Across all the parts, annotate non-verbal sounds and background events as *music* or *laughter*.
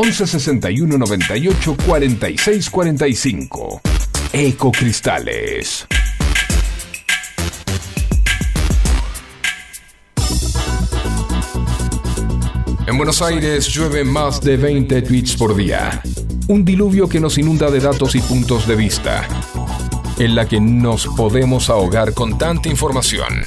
11 61 98 46 45. Ecocristales. En Buenos Aires llueve más de 20 tweets por día. Un diluvio que nos inunda de datos y puntos de vista, en la que nos podemos ahogar con tanta información.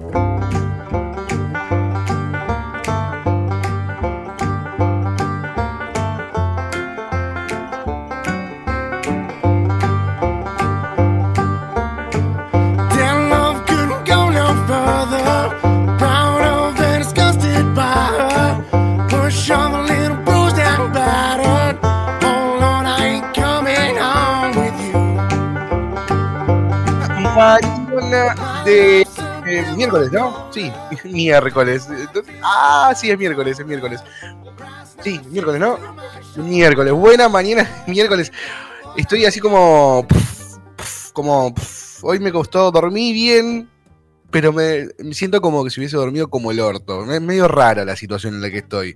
Mañana de eh, miércoles, ¿no? Sí, *laughs* miércoles. Ah, sí, es miércoles, es miércoles. Sí, miércoles, ¿no? Miércoles. Buena mañana, *laughs* miércoles. Estoy así como. como. hoy me costó dormir bien, pero me, siento como que si hubiese dormido como el orto. Es medio rara la situación en la que estoy.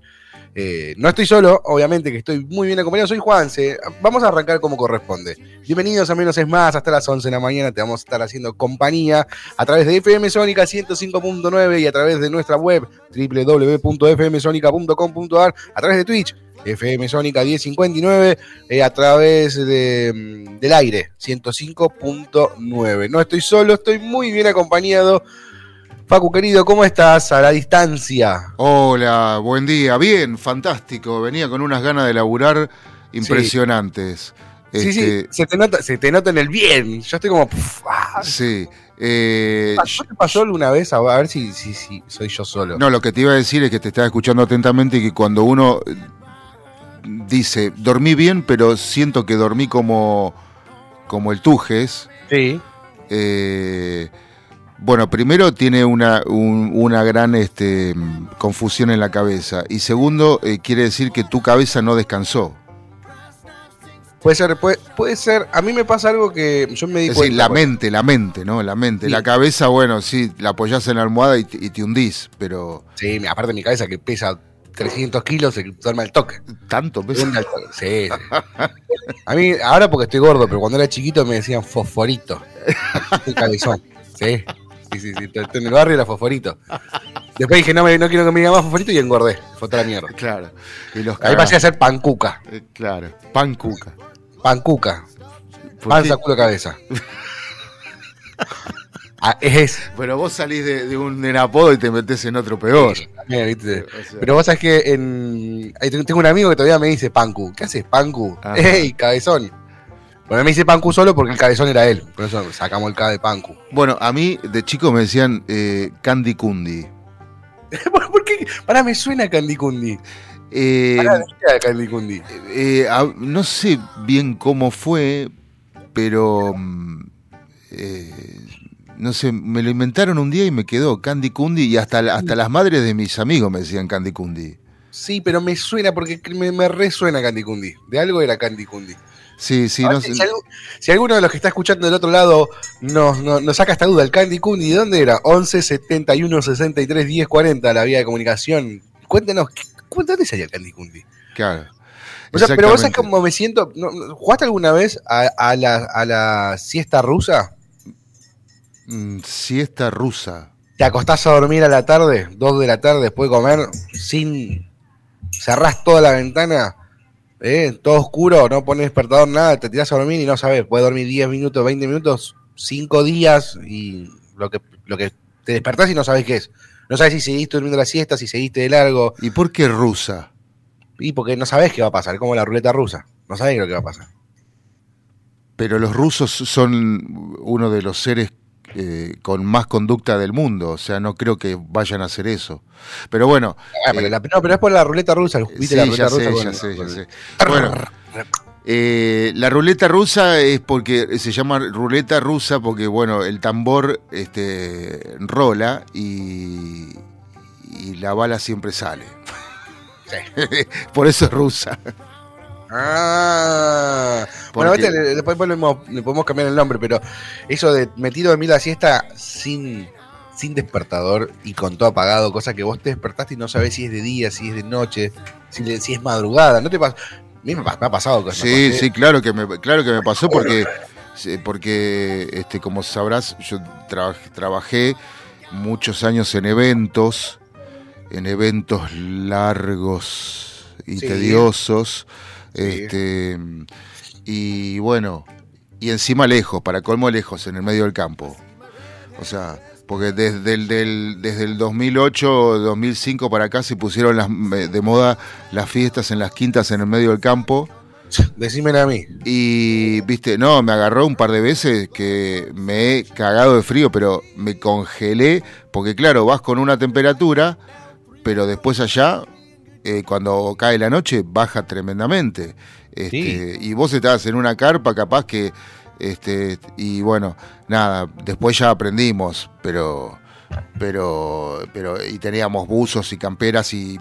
Eh, no estoy solo, obviamente que estoy muy bien acompañado. Soy Juanse. Vamos a arrancar como corresponde. Bienvenidos a Menos es Más. Hasta las 11 de la mañana te vamos a estar haciendo compañía a través de FM Sónica 105.9 y a través de nuestra web www.fmsonica.com.ar, a través de Twitch. FM Sónica 1059 eh, a través de, mm, del aire 105.9. No estoy solo, estoy muy bien acompañado. Facu querido, ¿cómo estás a la distancia? Hola, buen día. Bien, fantástico. Venía con unas ganas de laburar impresionantes. Sí, sí, Este, se te nota, se te nota en el bien. Yo estoy como. puf, ah. sí. Eh, ¿Pasó, te pasó alguna vez? A ver si, si, si soy yo solo. no, lo que te iba a decir es que te estaba escuchando atentamente y que cuando uno dice, dormí bien, pero siento que dormí como, como el Tujes, Sí. eh, bueno, primero tiene una, un- una gran este, confusión en la cabeza y segundo, eh, quiere decir que tu cabeza no descansó. Puede ser, puede, puede ser. A mí me pasa algo que yo me di Es decir, la mente, la mente, ¿no? La mente. Sí. La cabeza, bueno, sí, la apoyás en la almohada y, te- y te hundís, pero Sí, aparte de mi cabeza que pesa 300 kilos, se duerme al toque. tanto toque. Sí, sí. A mí, ahora porque estoy gordo, pero cuando era chiquito me decían fosforito. El cabezón. Sí. Sí, sí, sí. En el barrio era fosforito. Después dije, no, me- no quiero que me digan más fosforito y engordé. Fue otra mierda. Claro. Y los Ahí pasé a ser pancuca. Eh, Claro. Pan cuca. Pancuca. ¿Por Panza, culo, cabeza. *laughs* Ah, es. Pero vos salís de, de un en apodo y te metés en otro peor. También, ¿viste? O sea, Pero vos sabés que en... tengo un amigo que todavía me dice Pancu. ¿Qué haces, Pancu? Ajá. *laughs* ¡Ey, cabezón! Bueno, me dice Pancu solo porque el cabezón era él. Por eso sacamos el K de Pancu. Bueno, a mí de chico me decían eh, Candy Cundi. *laughs* ¿Por qué? Pará, me suena Candy Cundi. Eh, Pará, ¿de qué era Candy Cundi? eh, a- no sé bien cómo fue, pero mm, eh, no sé, me lo inventaron un día y me quedó Candy Cundi y hasta, hasta las madres de mis amigos me decían Candy Cundi. Sí, pero me suena porque me, me resuena Candy Cundi. De algo era Candy Cundi. Sí, sí, no si, alguno de los que está escuchando del otro lado nos, nos, nos saca esta duda, el Candy Cundi, ¿de dónde era? 11 71 63 10 40, la vía de comunicación. Cuéntenos, ¿qué- ¿dónde salía el Candy Cundi? Claro. O sea, pero vos sabés cómo me siento. ¿no- no- ¿Jugaste alguna vez a, a la, a la siesta rusa? Mm, siesta rusa. Te acostás a dormir a la tarde, dos de la tarde, después de comer, sin. cerrás toda la ventana, ¿eh? todo oscuro, no pones despertador, nada, te tirás a dormir y no sabes, puedes dormir 10 minutos, 20 minutos, 5 días y lo que, lo que te despertás y no sabes qué es. No sabes si seguiste durmiendo la siesta, si seguiste de largo, ¿Y por qué rusa? y porque no sabes qué va a pasar, es como la ruleta rusa, no sabes lo que va a pasar. Pero los rusos son uno de los seres eh, con más conducta del mundo, o sea, no creo que vayan a hacer eso. Pero bueno, Ah, pero eh, la- no, pero es por la ruleta rusa, ¿viste sí, la ruleta ya rusa? sé, ya sé, ya con- sé. Bueno, eh, la ruleta rusa es porque se llama ruleta rusa porque, bueno, el tambor este, rola y, y la bala siempre sale. *laughs* Por eso es rusa. Ah, bueno, este le- después podemos, le podemos cambiar el nombre, pero eso de metido en mí la siesta sin, sin despertador y con todo apagado, cosa que vos te despertaste y no sabés si es de día, si es de noche, si, le- si es madrugada, ¿no te pasa? A mí me, ha pasado cosas. Sí, sí, claro que me, claro que me pasó porque, porque este, como sabrás, yo trabaj- trabajé muchos años en eventos, en eventos largos y Sí. tediosos. Este, y bueno, y encima lejos, para colmo lejos, en el medio del campo. O sea, porque desde el, del, desde el 2008, 2005 para acá se pusieron las, de moda las fiestas en las quintas en el medio del campo. *laughs* Decímelo a mí. Y, viste, no, me agarró un par de veces que me he cagado de frío, pero me congelé, porque claro, vas con una temperatura, pero después allá, eh, cuando cae la noche, baja tremendamente. Este, Y vos estabas en una carpa, capaz que, este, y bueno, nada, después ya aprendimos, pero pero pero y teníamos buzos y camperas y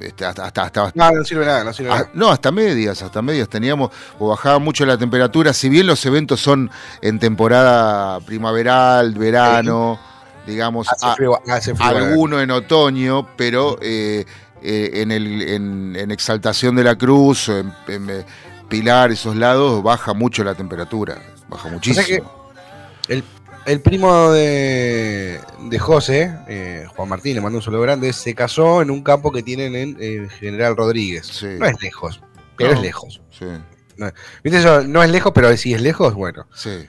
este, hasta, hasta, hasta, No, no sirve nada, no sirve Ah, nada. no, hasta medias, hasta medias teníamos, o bajaba mucho la temperatura, si bien los eventos son en temporada primaveral, verano, digamos, Hace a- frío, hace frío. alguno en otoño, pero eh, eh, en, el, en, en Exaltación de la Cruz, o en, en, eh, Pilar, esos lados, baja mucho la temperatura, baja muchísimo. que- El, el primo de, de José, eh, Juan Martín, le mandó un saludo grande, se casó en un campo que tienen en eh, General Rodríguez. Sí. No es lejos, pero No. es lejos. Sí, ¿Viste eso? No es lejos, pero si es lejos, bueno. sí,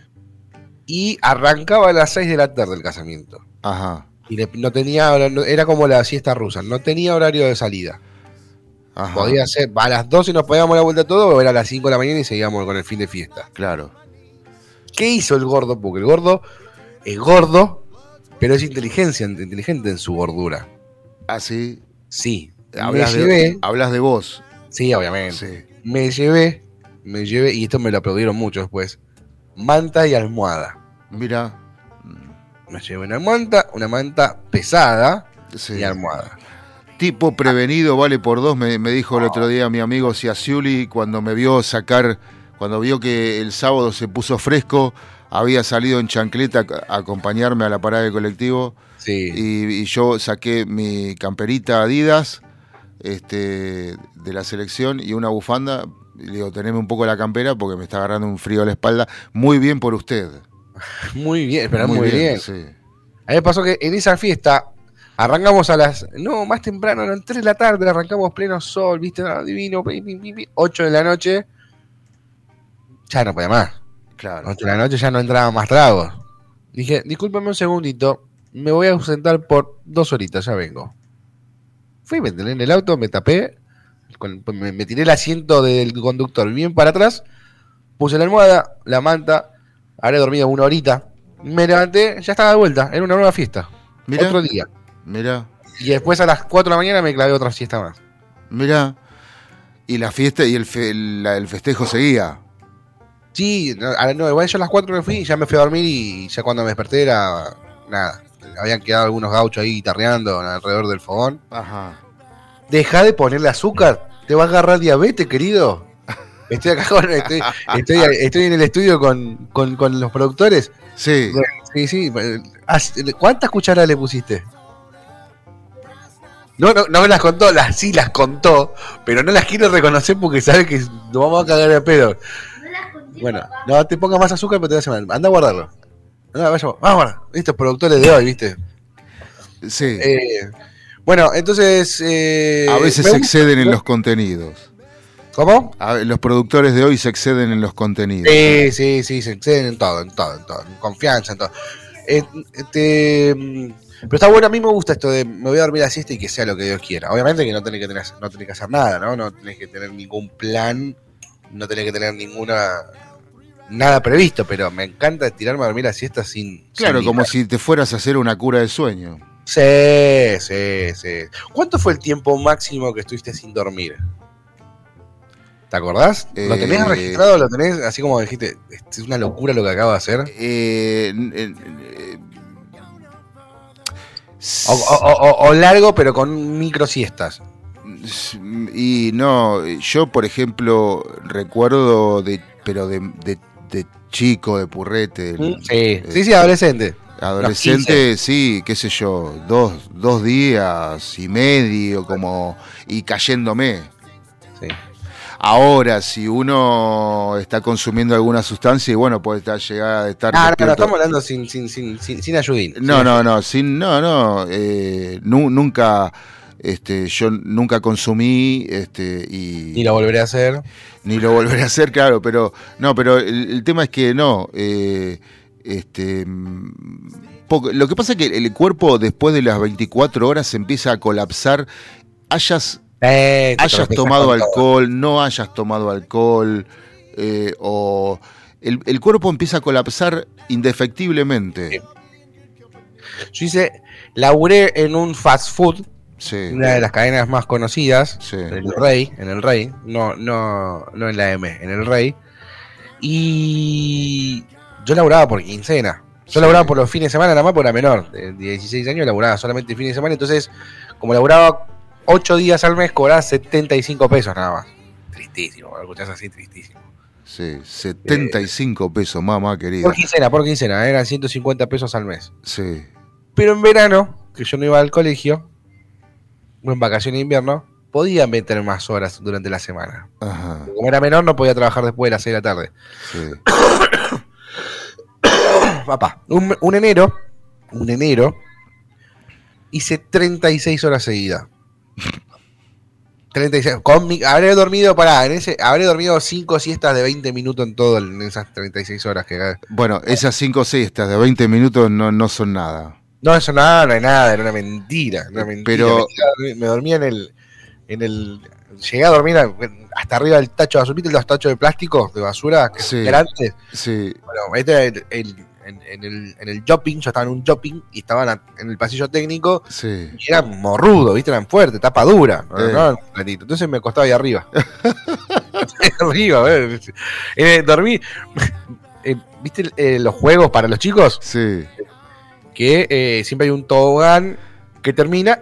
Y arrancaba a las 6 de la tarde el casamiento. ajá, Y le- no tenía, era como la siesta rusa, no tenía horario de salida. ajá, Podía ser, a las 12 nos podíamos dar la vuelta todo, o era a las 5 de la mañana y seguíamos con el fin de fiesta. claro, ¿Qué hizo el gordo? Porque el gordo es gordo, pero es inteligencia, inteligente en su gordura. así, Sí, hablas me de, hablas de vos, sí, obviamente. sí, Me llevé, me llevé, y esto me lo aplaudieron mucho después, manta y almohada. mira, Me llevé una manta, una manta pesada sí. y almohada. Tipo prevenido vale por dos, me, me dijo el otro día mi amigo Ciasiuli cuando me vio sacar, cuando vio que el sábado se puso fresco, había salido en chancleta a a acompañarme a la parada del colectivo Sí. y, y yo saqué mi camperita Adidas este, de la selección y una bufanda. Y le digo, teneme un poco la campera porque me está agarrando un frío a la espalda. Muy bien por usted. *laughs* Muy bien, pero muy, bien. sí. A mí me pasó que en esa fiesta arrancamos a las. No, más temprano, eran 3 de la tarde, arrancamos pleno sol, viste, Ah, divino, pi, pi, pi, pi, 8 de la noche. Ya no podía más. Claro. 8 de la noche ya no entraban más tragos. Dije, discúlpame un segundito, me voy a ausentar por dos horitas, ya vengo. Fui, me entré en el auto, me tapé, con- me, me tiré el asiento del conductor bien para atrás, puse la almohada, la manta, habré dormido una horita, me levanté, ya estaba de vuelta, era una nueva fiesta, Mira, otro día. mira, Y después a las 4 de la mañana me clavé otra siesta más. mira. Y la fiesta y el, fe- la- el festejo seguía. Sí, a- no, igual yo a las 4 me fui, ya me fui a dormir y ya cuando me desperté era nada. Habían quedado algunos gauchos ahí guitarreando alrededor del fogón. Ajá. Deja de ponerle azúcar, te va a agarrar diabetes, querido. Estoy acá con, estoy, estoy, estoy en el estudio con, con- con los productores. Sí. Sí, sí. ¿Cuántas cucharadas le pusiste? No, no, no me las contó, las sí las contó, pero no las quiero reconocer porque sabe que nos vamos a cagar de pedo. Bueno, no te pongas más azúcar, pero te vas a mal. Anda a guardarlo. Anda, vaya, vamos. Estos productores de hoy, ¿viste? Sí. Eh, bueno, entonces. eh, a veces se exceden en los contenidos. ¿Cómo? A ver, los productores de hoy se exceden en los contenidos. Sí, sí, sí, se exceden en todo, en todo, en todo, en confianza, en todo. Eh, este, mm, pero está bueno, a mí me gusta esto de me voy a dormir a la siesta y que sea lo que Dios quiera. Obviamente que no tenés que tener, no tenés que hacer nada, ¿no? No tenés que tener ningún plan, no tenés que tener ninguna nada previsto, pero me encanta tirarme a dormir a la siesta sin. Claro, sin como nada. si te fueras a hacer una cura de sueño. Sí, sí, sí. ¿Cuánto fue el tiempo máximo que estuviste sin dormir? ¿Te acordás? ¿Lo tenés Eh, registrado? ¿Lo tenés así como dijiste? "Este Es una locura lo que acabo de hacer. Eh, n- eh, O, o- o- o largo, pero con micro siestas. Y no, yo por ejemplo recuerdo de, pero de, de- de chico, de purrete, Sí, sí, sí, adolescente. adolescente, sí, qué sé yo, dos, dos días y medio, como, y cayéndome. Sí. Ahora, si uno está consumiendo alguna sustancia, y bueno, puede estar, llegar a estar. Ah, no, no, estamos hablando sin, sin, sin, sin, sin ayudín. No, no, no, sin, no, no, eh, nu- nunca, este, yo nunca consumí, este, y Ni lo volveré a hacer. ni lo volveré a hacer, claro, pero no, pero el, el tema es que no, eh, este, poco- lo que pasa es que el cuerpo después de las 24 horas empieza a colapsar, hayas, Eh, hayas tomado todo. alcohol, no hayas tomado alcohol, eh, o el, el cuerpo empieza a colapsar indefectiblemente. Yo hice, laburé en un fast food, Sí, una de las cadenas más conocidas, sí. en el Rey, en el Rey, no, no, no en la M, en el Rey. Y yo laburaba por quincena. Yo Sí. laburaba por los fines de semana, nada más por era menor. De 16 años laburaba solamente fines de semana. Entonces, como laburaba 8 días al mes, cobraba 75 pesos nada más. Tristísimo, cuando escuchás así, tristísimo. Sí, 75 pesos, mamá querida. Por quincena, por quincena, eran 150 pesos al mes. Sí, Pero en verano, que yo no iba al colegio, en vacaciones de invierno, podía meter más horas durante la semana. ajá, Como era menor, no podía trabajar después de las 6 de la tarde. sí. *coughs* Papá, un, un enero, un enero, hice 36 horas seguidas. 36. Con mi- habré dormido, pará, en ese, habré dormido 5 siestas de 20 minutos en todo en esas 36 horas que Bueno, esas cinco siestas de 20 minutos no, no son nada. No, eso nada, no hay nada, era una mentira. Una mentira. Pero- Me, me dormía en el, en el. Llegué a dormir hasta arriba del tacho de basura. ¿Viste los tachos de plástico de basura que Sí. grandes? Sí, Bueno, este el, el- en, en el, en el shopping, yo estaba en un shopping y estaban en el pasillo técnico sí. y eran morrudos, ¿viste? Eran fuertes, tapa dura. Eh. No. Entonces me acostaba ahí arriba. *laughs* *laughs* Arriba, eh. Dormí. *laughs* eh, ¿Viste eh, los juegos para los chicos? Sí, que siempre hay un tobogán que termina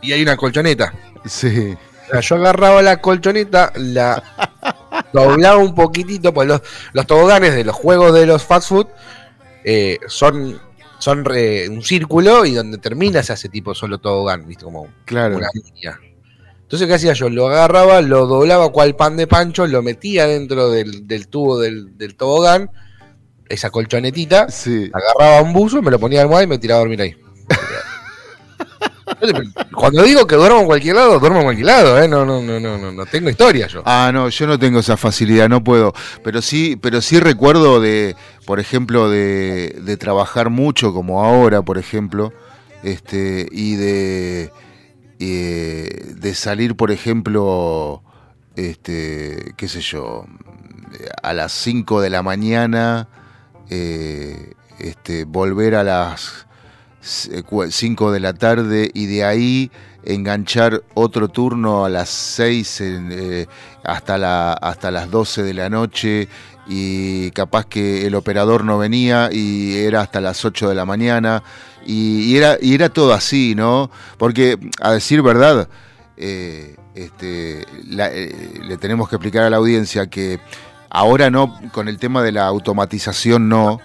y hay una colchoneta. sí. O sea, yo agarraba la colchoneta, la doblaba un poquitito, pues los, los toboganes de los juegos de los fast food eh, son, son re- un círculo y donde termina se hace tipo solo tobogán, ¿viste? Como Claro. una línea. Entonces, ¿qué hacía yo? Lo agarraba, lo doblaba cual pan de pancho, lo metía dentro del, del tubo del, del tobogán, esa colchonetita, Sí. agarraba un buzo, me lo ponía al almohada y me tiraba a dormir ahí. Cuando digo que duermo en cualquier lado, duermo en cualquier lado, ¿eh? No, no, no, no, no, no tengo historia yo. Ah, no, yo no tengo esa facilidad, no puedo. Pero sí, pero sí recuerdo de, por ejemplo, de, trabajar mucho, como ahora, por ejemplo, este, y de, eh, de salir, por ejemplo, este, qué sé yo, a las 5 de la mañana, eh, este, volver a las 5 de la tarde y de ahí enganchar otro turno a las 6 hasta, la, hasta las 12 de la noche y capaz que el operador no venía y era hasta las 8 de la mañana y, y era, y era todo así, ¿no? Porque a decir verdad, eh, este, la- eh, le tenemos que explicar a la audiencia que ahora no, con el tema de la automatización no,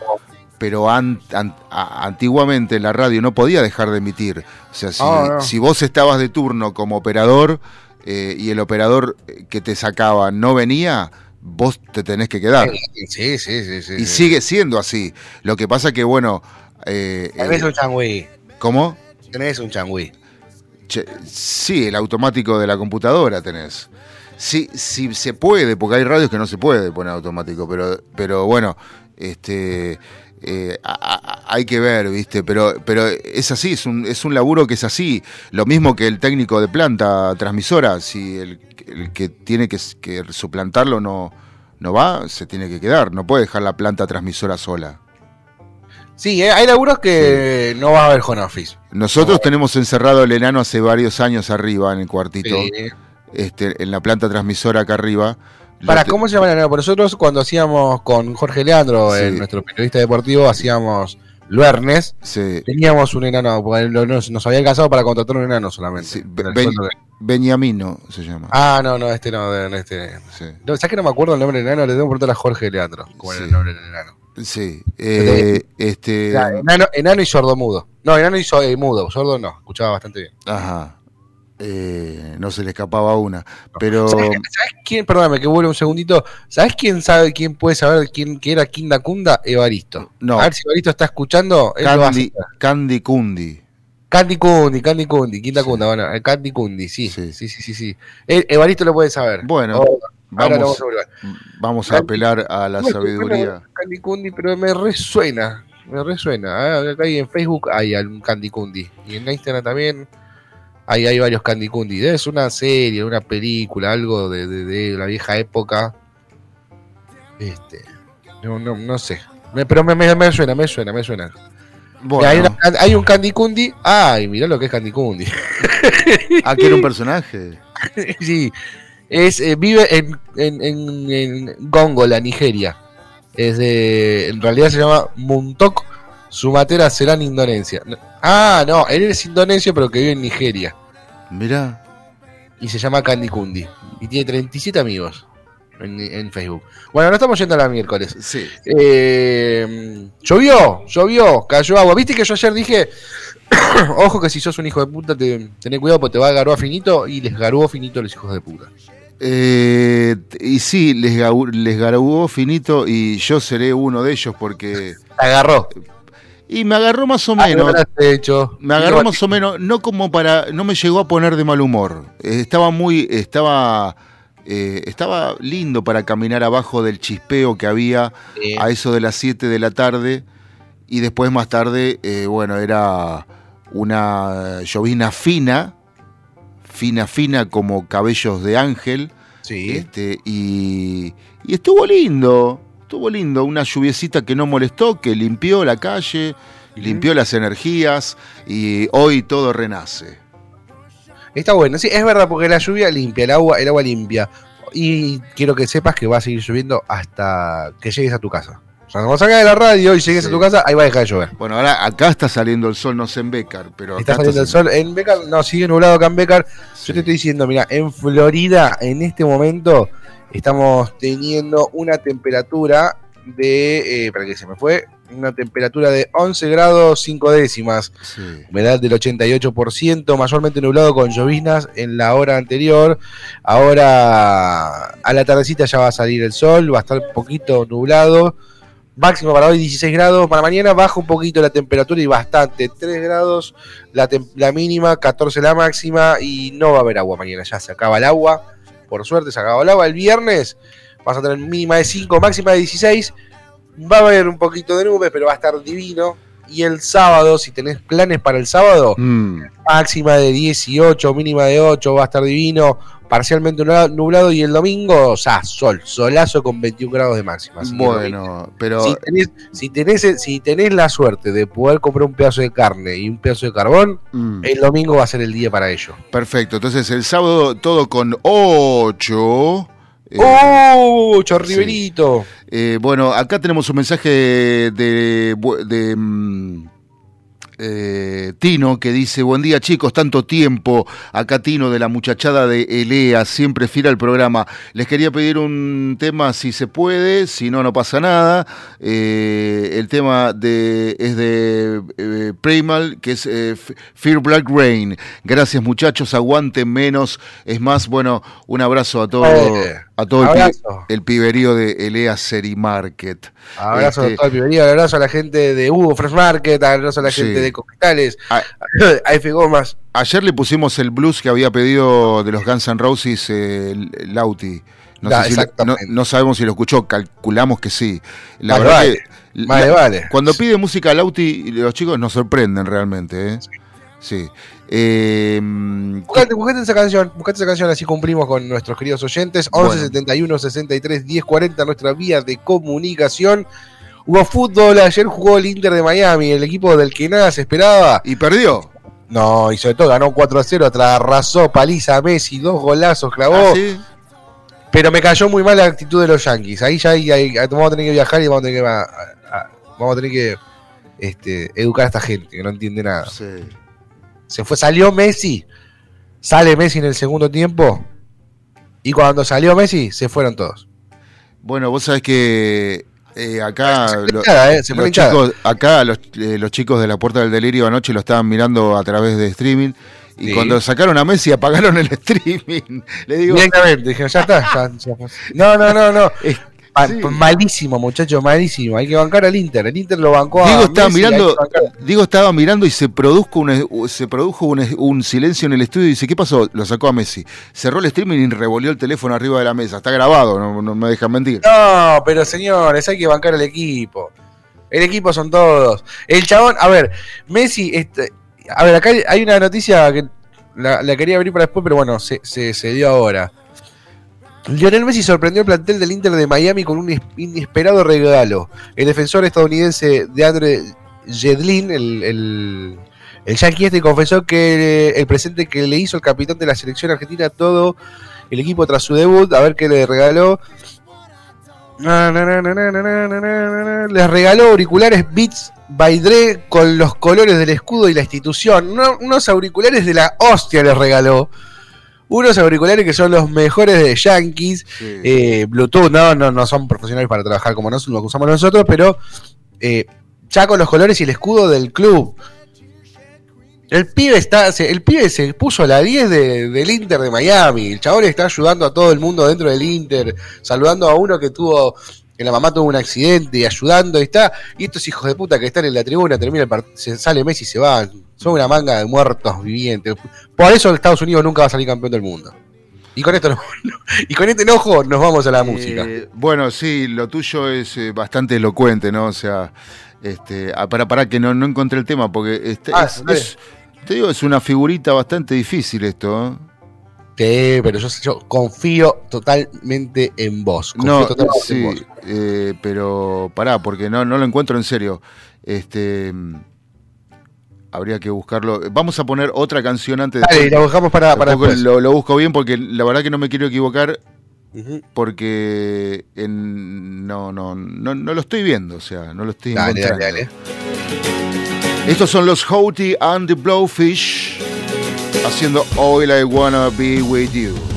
pero an- an- a- antiguamente la radio no podía dejar de emitir. O sea, si, Ah, no. si vos estabas de turno como operador eh, y el operador eh, que te sacaba no venía, vos te tenés que quedar. Sí, sí, sí. sí Y sí. sigue siendo así. Lo que pasa que, bueno... eh, Tenés eh, un changüí. ¿Cómo? Tenés un changüí. Sí, el automático de la computadora tenés. Sí, sí se puede, porque hay radios que no se puede poner automático, pero, pero bueno, este eh, a- a- hay que ver, ¿viste? Pero, pero es así, es un, es un laburo que es así. Lo mismo que el técnico de planta transmisora, si el, el que tiene que, que suplantarlo no, no va, se tiene que quedar, no puede dejar la planta transmisora sola. Sí, eh, hay laburos que no va a haber home office. Nosotros tenemos encerrado el enano hace varios años arriba en el cuartito. Sí. este, en la planta transmisora acá arriba. Para, te- ¿cómo se llama la nena? Por nosotros cuando hacíamos con Jorge Leandro, Sí. en nuestro periodista deportivo, hacíamos Luernes, Sí, teníamos un enano, porque nos, nos había alcanzado para contratar un enano solamente. Sí, el Ben- Beniamino se llama. Ah, no, no, este no, este. Sí, No, ¿Sabes que no me acuerdo el nombre del enano? Le tengo que preguntar a Jorge Leandro. ¿Cuál era Sí. el nombre del enano? sí. eh, este, enano, enano y sordomudo. No, enano y so- eh, mudo. Sordo no, escuchaba bastante bien. ajá. Eh, no se le escapaba una. Pero ¿Sabes, sabes quién? Perdóname que vuelva un segundito. ¿Sabes quién sabe, quién puede saber quién que era Kinda Kunda? Evaristo. no, A ver si Evaristo está escuchando. él Candy. Candy Kundi. Candy Kundi, Candy Kundi, Quinta Sí. Kunda, bueno, eh, Candy Kundi, sí, Sí. sí, sí, sí, sí. Eh, Evaristo lo puede saber. Bueno, Oh, vamos, vamos a vamos a apelar a la Bueno, sabiduría. Candy Kundi, pero me resuena, me resuena. Ah, Acá hay en Facebook hay algún Candy Kundi y en Instagram también hay, hay varios Candy Kundi. Es una serie, una película, algo de, de- de la vieja época. Este, no, no, no sé. Me- pero me, me, me suena, me suena, me suena. Bueno, Hay, una- hay un Candy Kundi. Ay, mirá lo que es Candy Kundi. aquí era un *laughs* personaje. sí, es, eh, vive en, en, en, en Gongola, Nigeria. Es de, en realidad se llama Muntok Sumatera Serán, Indonesia. Ah, no, él es indonesio pero que vive en Nigeria. Mirá, Y se llama Candy Kundi. Y tiene 37 amigos en, en Facebook. Bueno, no estamos yendo a la miércoles. sí. Eh, llovió, llovió, cayó agua. ¿Viste que yo ayer dije, *coughs* ojo que si sos un hijo de puta, te, tené cuidado porque te va a garuar finito? Y les garuó finito a los hijos de puta. Eh, y sí, les, les garabó finito y yo seré uno de ellos porque... Agarró. Y me agarró más o Ah, menos. hecho. Me agarró más o menos, no como para, no me llegó a poner de mal humor. Eh, estaba muy, estaba, eh, estaba lindo para caminar abajo del chispeo que había a eso de las 7 de la tarde y después más tarde, eh, bueno, era una llovizna fina, fina, fina como cabellos de ángel, sí. este, y, y estuvo lindo, estuvo lindo, una lluviecita que no molestó, que limpió la calle, limpió las energías y hoy todo renace. Está bueno, sí, es verdad, porque la lluvia limpia, el agua, el agua limpia. Y quiero que sepas que va a seguir lloviendo hasta que llegues a tu casa. O sea, cuando salgas de la radio y llegues Sí. a tu casa, ahí va a dejar de llover. Bueno, ahora acá está saliendo el sol, no sé en Becar, pero Está saliendo el sol. En Becar, no, sigue nublado acá en Becar. Sí. Yo te estoy diciendo, mira, en Florida, en este momento, estamos teniendo una temperatura de. Eh, para que se me fue. Una temperatura de 11 grados 5 décimas. Sí. Humedad del 88%, mayormente nublado con lloviznas en la hora anterior. Ahora a la tardecita ya va a salir el sol, va a estar un poquito nublado. Máximo para hoy 16 grados, para mañana baja un poquito la temperatura y bastante, 3 grados la, la mínima, 14 la máxima y no va a haber agua mañana, ya se acaba el agua, por suerte se acaba el agua. El viernes vas a tener mínima de 5, máxima de 16, va a haber un poquito de nubes, pero va a estar divino. Y el sábado, si tenés planes para el sábado, Mm, máxima de 18, mínima de 8, va a estar divino, parcialmente nubla- nublado y el domingo, o sea, sol, solazo con 21 grados de máxima. Así bueno, pero si tenés, si, tenés, si tenés la suerte de poder comprar un pedazo de carne y un pedazo de carbón, mm, el domingo va a ser el día para ello. perfecto. Entonces el sábado todo con 8. ¡Oh! Chorriberito. Eh, bueno, acá tenemos un mensaje de, mm, eh, Tino que dice, buen día chicos, tanto tiempo. Acá Tino de la muchachada de Elea, siempre fiel al programa. Les quería pedir un tema si se puede, si no, no pasa nada. Eh, el tema de, es de eh, Primal, que es eh, Fear Black Rain. Gracias muchachos, aguanten menos. Es más, bueno, un abrazo a todo, Eh, a todo el, el piberío de Elea Seri Market. Abrazo Este, a todo el piberío, abrazo a la gente de Hugo Fresh Market, abrazo a la Sí. gente de Costales, a- a F Gomas. Ayer le pusimos el blues que había pedido de los Guns N' Roses eh, Lauti. No, Da, sé si lo- no, sabemos si lo escuchó, calculamos que sí. La verdad vale, que más la- vale. cuando pide música Lauti, los chicos nos sorprenden realmente. ¿eh? Sí. Eh, Buscate, buscate esa canción, buscate esa canción, así cumplimos con nuestros queridos oyentes. 11 Bueno. 71 63 10 40, nuestra vía de comunicación. Hubo fútbol, ayer jugó el Inter de Miami, el equipo del que nada se esperaba. y perdió. No, y sobre todo ganó 4 a 0, atrás arrasó paliza a Messi, dos golazos clavó. ¿Ah, sí? Pero me cayó muy mal la actitud de los Yankees. Ahí ya ahí- ahí- vamos a tener que viajar y vamos a tener que, a- a- vamos a tener que este, educar a esta gente que no entiende nada. Sí. Se fue, salió Messi, sale Messi en el segundo tiempo y cuando salió Messi se fueron todos. Bueno, vos sabés que eh, acá, Se lo- hinchada, eh, se los chicos, acá los, eh, los chicos de la Puerta del Delirio anoche lo estaban mirando a través de streaming y Sí. cuando sacaron a Messi apagaron el *laughs* streaming. Le digo, Directamente, dije, ya está. ya- *laughs* no, no, no, no. Es- Sí. Malísimo, muchachos, malísimo. Hay que bancar al Inter. El Inter lo bancó a Diego estaba Messi, mirando. Diego estaba mirando y se produjo un, se produjo un, un silencio en el estudio y dice, ¿qué pasó? Lo sacó a Messi. Cerró el streaming y revolvió el teléfono arriba de la mesa. Está grabado, no, no me dejan mentir. No, pero señores, hay que bancar al equipo. El equipo son todos. El chabón, a ver, Messi, este, a ver, acá hay- hay una noticia que la, la quería abrir para después, pero bueno, se, se, se dio ahora. Lionel Messi sorprendió el plantel del Inter de Miami con un inesperado regalo. El defensor estadounidense de Andre Jedlin, el, el, el yankee este, confesó que eh, el presente que le hizo el capitán de la selección argentina a todo el equipo tras su debut, a ver qué le regaló. Les regaló auriculares Beats by Dre con los colores del escudo y la institución. unos auriculares de la hostia les regaló. Unos auriculares que son los mejores de Yankees. Sí. Eh, Bluetooth, no, no, no son profesionales para trabajar como nosotros, lo usamos nosotros, pero eh, ya con los colores y el escudo del club. El pibe está, se- el pibe se puso a la 10 de- del Inter de Miami. El chabón está ayudando a todo el mundo dentro del Inter, saludando a uno que tuvo, que la mamá tuvo un accidente y ayudando y está. Y estos hijos de puta que están en la tribuna, termina el se sale Messi y se van. Son una manga de muertos vivientes. Por eso Estados Unidos nunca va a salir campeón del mundo. Y con esto no- *laughs* y con este enojo nos vamos a la música. Eh, bueno, sí, lo tuyo es eh, bastante elocuente, ¿no? O sea, este, ah, para, para que no, no encontré el tema, porque este, Ah, es- te digo, es una figurita bastante difícil esto. ¿eh? Pero yo, yo confío totalmente en vos. Confío No, totalmente en sí, vos. eh, pero pará, porque no, no lo encuentro en serio. Este, habría que buscarlo. Vamos a poner otra canción antes de. Dale, lo buscamos para, para después. lo, lo busco bien porque la verdad que no me quiero equivocar porque en- no, no, no, no lo estoy viendo, o sea, no lo estoy Dale, dale, dale. Estos son los Houghty and the Blowfish haciendo All I Wanna Be With You. You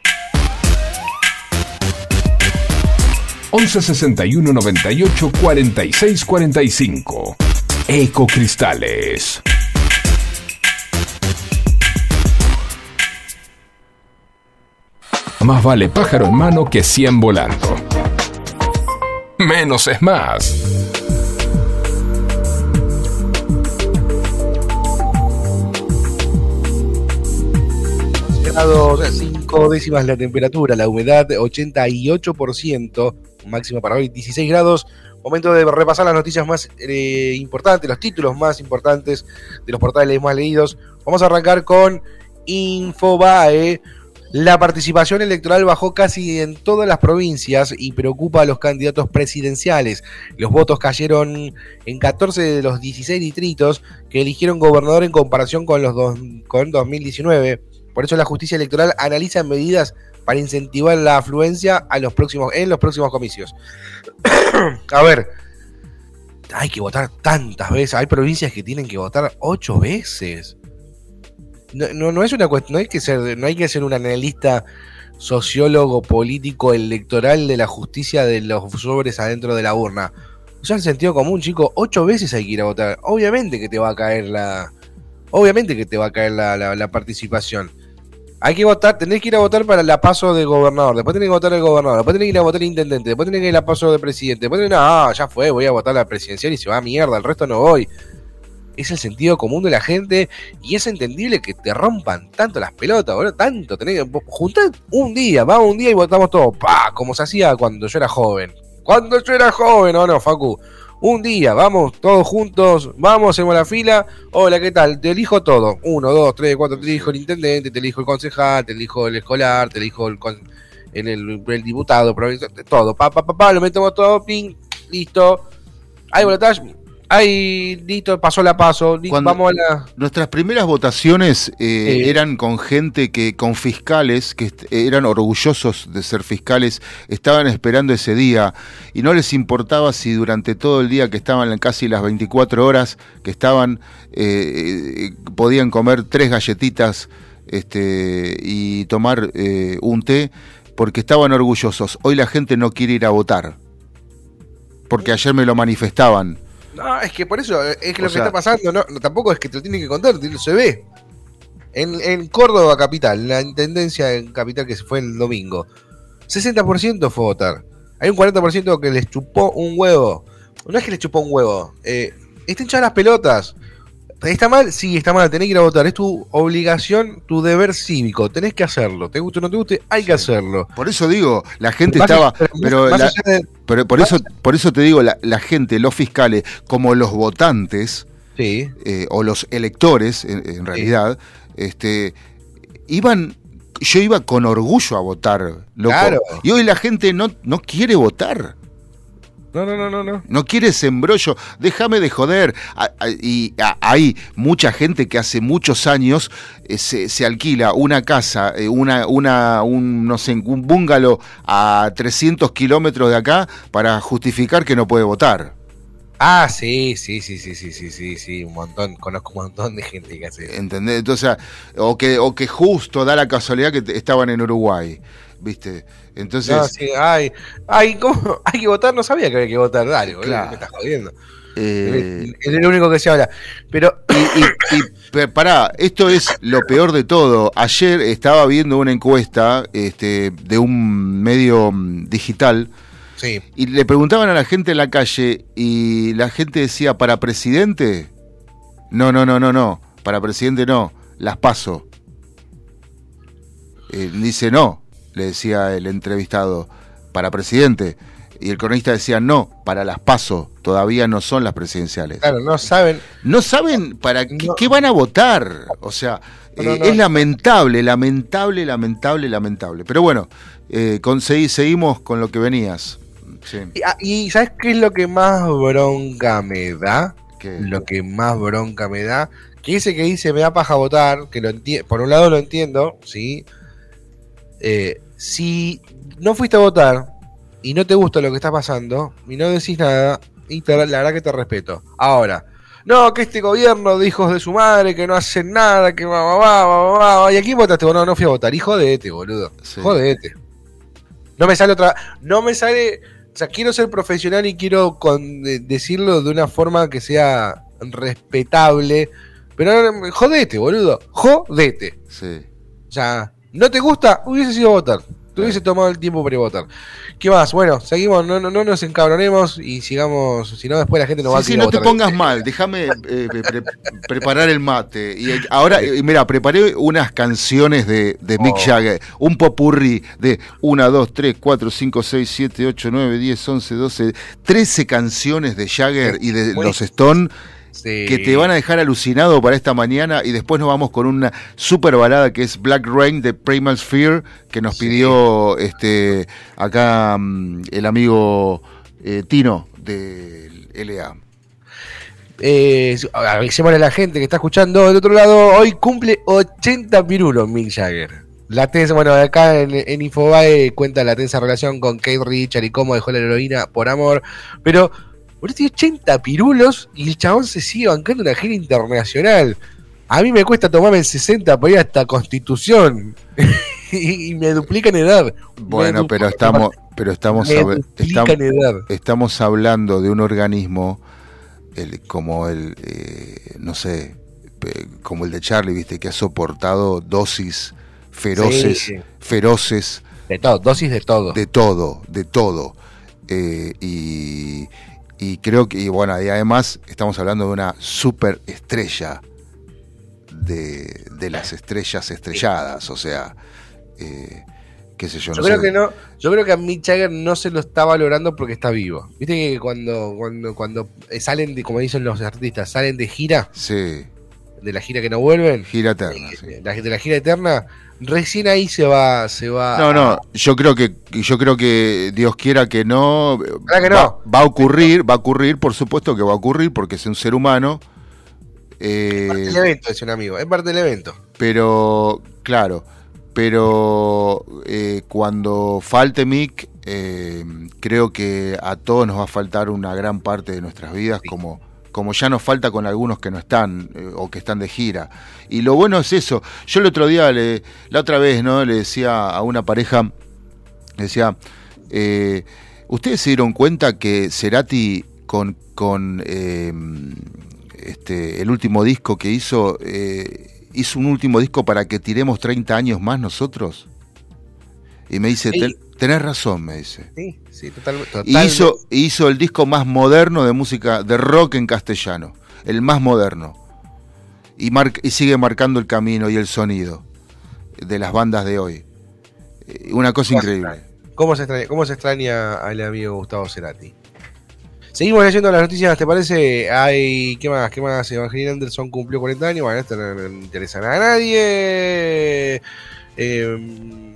11 61 98 46 45. Ecocristales. Más vale pájaro en mano que 100 volando. Menos es más. grados 5 décimas la temperatura, la humedad 88%, máxima para hoy 16 grados. Momento de repasar las noticias más eh, importantes, los títulos más importantes de los portales más leídos. Vamos a arrancar con Infobae. La participación electoral bajó casi en todas las provincias y preocupa a los candidatos presidenciales. Los votos cayeron en 14 de los 16 distritos que eligieron gobernador en comparación con los dos, con 2019. Por eso la justicia electoral analiza medidas para incentivar la afluencia a los próximos, en los próximos comicios. *coughs* a ver, hay que votar tantas veces. Hay provincias que tienen que votar ocho veces. No, no, no es una cuestión, no hay que ser, no hay que ser un analista sociólogo, político, electoral de la justicia de los sobres adentro de la urna. O sea, el sentido común, chico, ocho veces hay que ir a votar. Obviamente que te va a caer la. Obviamente que te va a caer la, la- la participación. Hay que votar, tenés que ir a votar para la paso de gobernador, después tenés que votar el gobernador, después tenés que ir a votar el intendente, después tenés que ir a paso de presidente, después tenés, ah, ya fue, voy a votar la presidencial y se va a mierda, el resto no voy. Es el sentido común de la gente y es entendible que te rompan tanto las pelotas, boludo, tanto, tenés que juntar un día, vamos un día y votamos todo, pa, como se hacía cuando yo era joven. Cuando yo era joven, ¿o no, Facu? Un día, vamos todos juntos, vamos, hacemos la fila. Hola, ¿qué tal? Te elijo todo. Uno, dos, tres, cuatro, te elijo el intendente, te elijo el concejal, te elijo el escolar, te elijo el, el, el- el diputado, todo. Pa, pa, pa, pa, lo metemos todo, ping, listo. Hay balotaje, hay, listo, pasó la paso, Cuando- vamos a la... Nuestras primeras votaciones eh, Sí. eran con gente que, con fiscales, que eran orgullosos de ser fiscales, estaban esperando ese día y no les importaba si durante todo el día que estaban en casi las 24 horas que estaban, eh, eh, podían comer tres galletitas este, y tomar eh, un té porque estaban orgullosos. Hoy la gente no quiere ir a votar. Porque ayer me lo manifestaban. No, es que por eso, eh, es que lo que está pasando, no, tampoco es que te lo tienen que contar, se ve. En, en Córdoba capital, la intendencia en capital que se fue el domingo, 60% fue votar. Hay un 40% que les chupó un huevo. No es que les chupó un huevo, eh, está hinchada las pelotas. ¿Está mal? Sí, está mal, tenés que ir a votar. Es tu obligación, tu deber cívico. Tenés que hacerlo. Te guste o no te guste, hay que hacerlo. Por eso digo, la gente estaba... Pero más la- allá de- Pero por eso, por eso te digo, la, la gente, los fiscales, como los votantes, sí. eh, o los electores, en, en realidad, este, iban, yo iba con orgullo a votar, loco. Claro. Y hoy la gente no, no quiere votar. No, no, no, no, no. No quieres embrollo, déjame de joder. Y hay mucha gente que hace muchos años eh, se, se alquila una casa, eh, una, una, un, no sé, un bungalow a 300 kilómetros de acá para justificar que no puede votar. Ah, sí, sí, sí, sí, sí, sí, sí, sí, un montón, conozco un montón de gente que hace eso. ¿Entendés? Entonces, o que, o que justo da la casualidad que estaban en Uruguay. ¿Viste? Entonces, No, sí, ay, ay, ¿cómo? *laughs* Hay que votar, no sabía que había que votar, dale, boludo, Claro. me estás jodiendo. eh, es el único que se habla. Pero, y, y- *coughs* pará, esto es lo peor de todo. Ayer estaba viendo una encuesta este, de un medio mm, digital sí, y le preguntaban a la gente en la calle y la gente decía, ¿para presidente? No, no, no, no, no. Para presidente no. Las paso. Eh, dice no, le decía el entrevistado, para presidente. Y el cronista decía no, para las paso. Todavía no son las presidenciales. claro, no saben. No saben para qué, No. qué van a votar. O sea, No, no, eh, es lamentable, lamentable, lamentable, lamentable. Pero bueno, eh, conseguí- seguimos con lo que venías. Sí, Y, ah, y ¿sabes qué es lo que más bronca me da? Lo que más bronca me da. Que ese que dice me da paja votar, que lo por un lado lo entiendo, ¿sí? Eh, si no fuiste a votar y no te gusta lo que está pasando y no decís nada, y te- la verdad que te respeto. Ahora, no, que este gobierno de hijos de su madre, que no hacen nada, que va, va, va, va, va, va, ¿y aquí votaste? Bueno, no fui a votar, y jodete, boludo. Sí. Jodete. No me sale otra. No me sale. O sea, quiero ser profesional y quiero con- de- decirlo de una forma que sea respetable. Pero no, jodete, boludo. Jodete. sí. O sea, ¿no te gusta? Hubiese sido a votar. Te hubiese tomado el tiempo para a votar. ¿Qué más? Bueno, seguimos, no, no, no nos encabronemos y sigamos. Si no, después la gente no va a Sí, sí, querer no te votar. pongas mal, déjame eh, pre- preparar el mate. Y ahora, eh, mira, preparé unas canciones de, de Mick Oh. Jagger, un popurrí de 1, 2, 3, 4, 5, 6, 7, 8, 9, 10, 11, 12, 13 canciones de Jagger y de Bueno. los Stone Sí. que te van a dejar alucinado para esta mañana y después nos vamos con una super balada que es Black Rain de Primal Fear que nos Sí. pidió este acá mm, el amigo eh, Tino del LA. Eh, avisémosle a la gente que está escuchando del otro lado, hoy cumple 80 pirulos Mick Jagger. La tensa, bueno, acá en, en Infobae cuenta la tensa relación con Kate Richard y cómo dejó la heroína por amor. Pero, boludo, tiene 80 pirulos y el chabón se sigue bancando una gira internacional. A mí me cuesta tomarme el 60 para ir hasta Constitución. *laughs* y, y me duplican edad. Bueno, pero estamos pero estamos me hab- duplican estam- edad. estamos hablando de un organismo el- como el eh, no sé como el de Charlie, viste, que ha soportado dosis feroces, Sí. feroces De todo, dosis de todo. de todo, de todo. Eh, y, y creo que, y bueno, y además estamos hablando de una superestrella de, de las estrellas estrelladas, o sea, eh, qué sé yo, Yo no creo sé. que no, yo creo que a Mick Jagger no se lo está valorando porque está vivo. Viste que cuando, cuando, cuando eh, salen de, como dicen los artistas, salen de gira, Sí, de la gira que no vuelven, gira eterna, eh, de la gira eterna, recién ahí se va, se va. No, no, yo creo que yo creo que Dios quiera que no, que va, no. va a ocurrir, va a ocurrir, por supuesto que va a ocurrir porque es un ser humano. eh, Es parte del evento, es un amigo, es parte del evento. Pero, claro, pero eh, cuando falte Mick, eh, creo que a todos nos va a faltar una gran parte de nuestras vidas, Sí. como, como ya nos falta con algunos que no están eh, o que están de gira. Y lo bueno es eso. Yo el otro día, le, la otra vez, ¿no? Le decía a una pareja, le decía, eh, ¿ustedes se dieron cuenta que Cerati con, con eh, este, el último disco que hizo, eh, hizo un último disco para que tiremos 30 años más nosotros? Y me dice. "Ten- tenés razón, me dice. Sí, sí, total, Y totalmente. hizo, hizo el disco más moderno de música, de rock en castellano, el más moderno. Y, mar- y sigue marcando el camino y el sonido de las bandas de hoy. Eh, Una cosa increíble. ¿Cómo se extraña, cómo se extraña al amigo Gustavo Cerati? Seguimos leyendo las noticias, ¿te parece? Hay, ¿qué más? ¿Qué más? Evangelina Anderson cumplió 40 años, bueno, esto no, no interesa a nadie. Eh,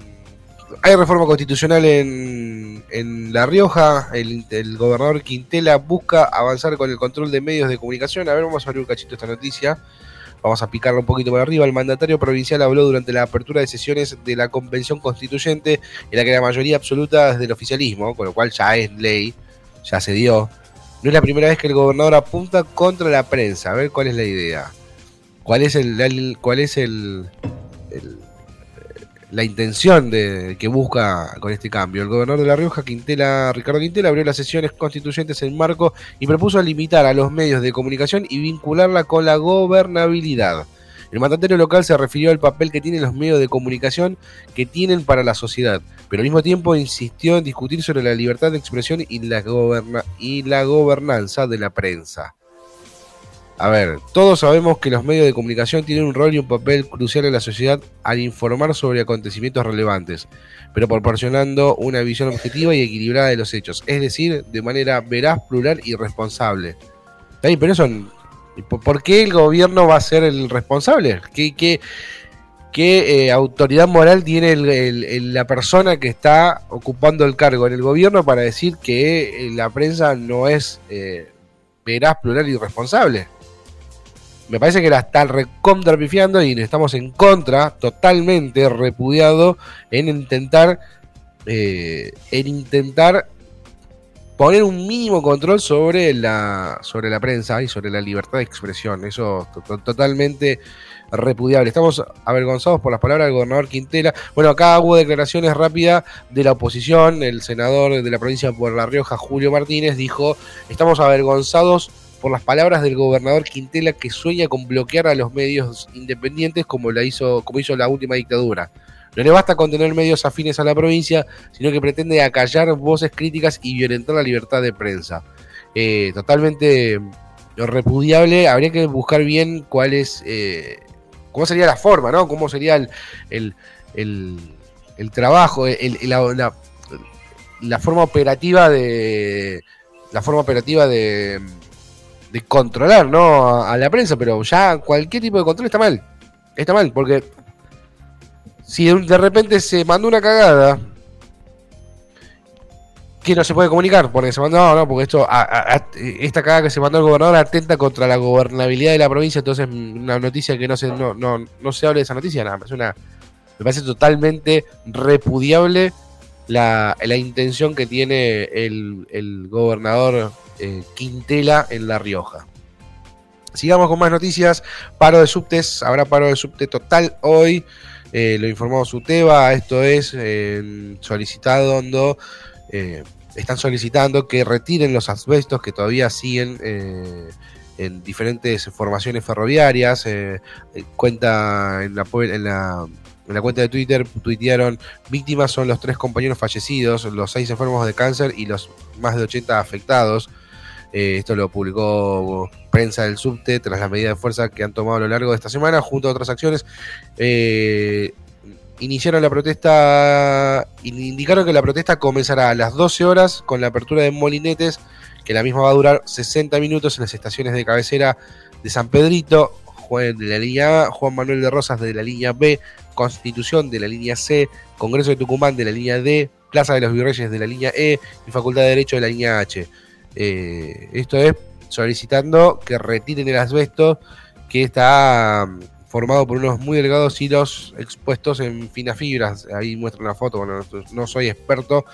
hay reforma constitucional en, en La Rioja, el, gobernador Quintela busca avanzar con el control de medios de comunicación. A ver, vamos a abrir un cachito esta noticia. Vamos a picarlo un poquito por arriba. El mandatario provincial habló durante la apertura de sesiones de la Convención Constituyente, en la que la mayoría absoluta es del oficialismo, con lo cual ya es ley, ya se dio. No es la primera vez que el gobernador apunta contra la prensa. A ver cuál es la idea. ¿Cuál es el, cuál es el- la intención de, que busca con este cambio? El gobernador de La Rioja, Quintela, Ricardo Quintela, abrió las sesiones constituyentes en marco y propuso limitar a los medios de comunicación y vincularla con la gobernabilidad. El mandatario local se refirió al papel que tienen los medios de comunicación que tienen para la sociedad, pero al mismo tiempo insistió en discutir sobre la libertad de expresión y la, goberna- y la gobernanza de la prensa. A ver, todos sabemos que los medios de comunicación tienen un rol y un papel crucial en la sociedad al informar sobre acontecimientos relevantes, pero proporcionando una visión objetiva y equilibrada de los hechos, es decir, de manera veraz, plural y responsable. Pero eso, ¿y ¿por qué el gobierno va a ser el responsable? ¿Qué, eh, autoridad moral tiene la persona que está ocupando el cargo en el gobierno para decir que eh, la prensa no es eh, veraz, plural y responsable? Me parece que la está recontra pifiando y estamos en contra, totalmente repudiado, en intentar, eh, en intentar poner un mínimo control sobre la, sobre la prensa y sobre la libertad de expresión. Eso to- totalmente repudiable. Estamos avergonzados por las palabras del gobernador Quintela. Bueno, acá hubo declaraciones rápidas de la oposición. El senador de la provincia por La Rioja, Julio Martínez, dijo, estamos avergonzados por las palabras del gobernador Quintela que sueña con bloquear a los medios independientes como, la hizo, como hizo la última dictadura. No le basta con tener medios afines a la provincia, sino que pretende acallar voces críticas y violentar la libertad de prensa. Eh, totalmente repudiable. Habría que buscar bien cuál es, eh, cómo sería la forma, ¿no? Cómo sería el, el, el- el trabajo, la forma operativa de la forma operativa de, de controlar, ¿no? A, la prensa, pero ya cualquier tipo de control está mal. Está mal, porque si de repente se mandó una cagada que no se puede comunicar, porque se mandó, no, no, porque esto, a- esta cagada que se mandó el gobernador atenta contra la gobernabilidad de la provincia, entonces mm, una noticia que no se, no, no, no se hable de esa noticia, nada, es una, me parece totalmente repudiable la, la intención que tiene el, el gobernador eh, Quintela en La Rioja. Sigamos con más noticias. Paro de subtes, habrá paro de subte total hoy. Eh, lo informó Suteba, esto es eh, solicitando, eh, están solicitando que retiren los asbestos que todavía siguen en diferentes formaciones ferroviarias. cuenta en la, pue- en la en la cuenta de Twitter tuitearon víctimas son los tres compañeros fallecidos, los seis enfermos de cáncer y los más de 80 afectados. Eh, esto lo publicó prensa del subte tras las medidas de fuerza que han tomado a lo largo de esta semana, junto a otras acciones. Eh, iniciaron la protesta, indicaron que la protesta comenzará a las 12 horas con la apertura de molinetes, que la misma va a durar 60 minutos en las estaciones de cabecera de San Pedrito, Juan de la línea A, Juan Manuel de Rosas de la línea B, Constitución de la línea C, Congreso de Tucumán de la línea D, Plaza de los Virreyes de la línea E y Facultad de Derecho de la línea H. Eh, esto es solicitando que retiren el asbesto que está mm, formado por unos muy delgados hilos expuestos en finas fibras. Ahí muestra una foto, bueno, no- soy experto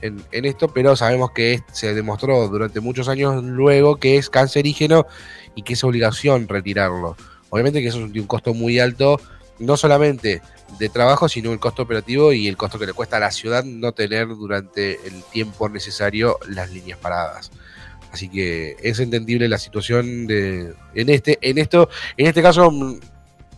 en, en esto, pero sabemos que es- se demostró durante muchos años luego que es cancerígeno y que es obligación retirarlo. Obviamente que eso es un costo muy alto, no solamente de trabajo, sino el costo operativo y el costo que le cuesta a la ciudad no tener durante el tiempo necesario las líneas paradas. Así que es entendible la situación de en este en esto en este caso mm,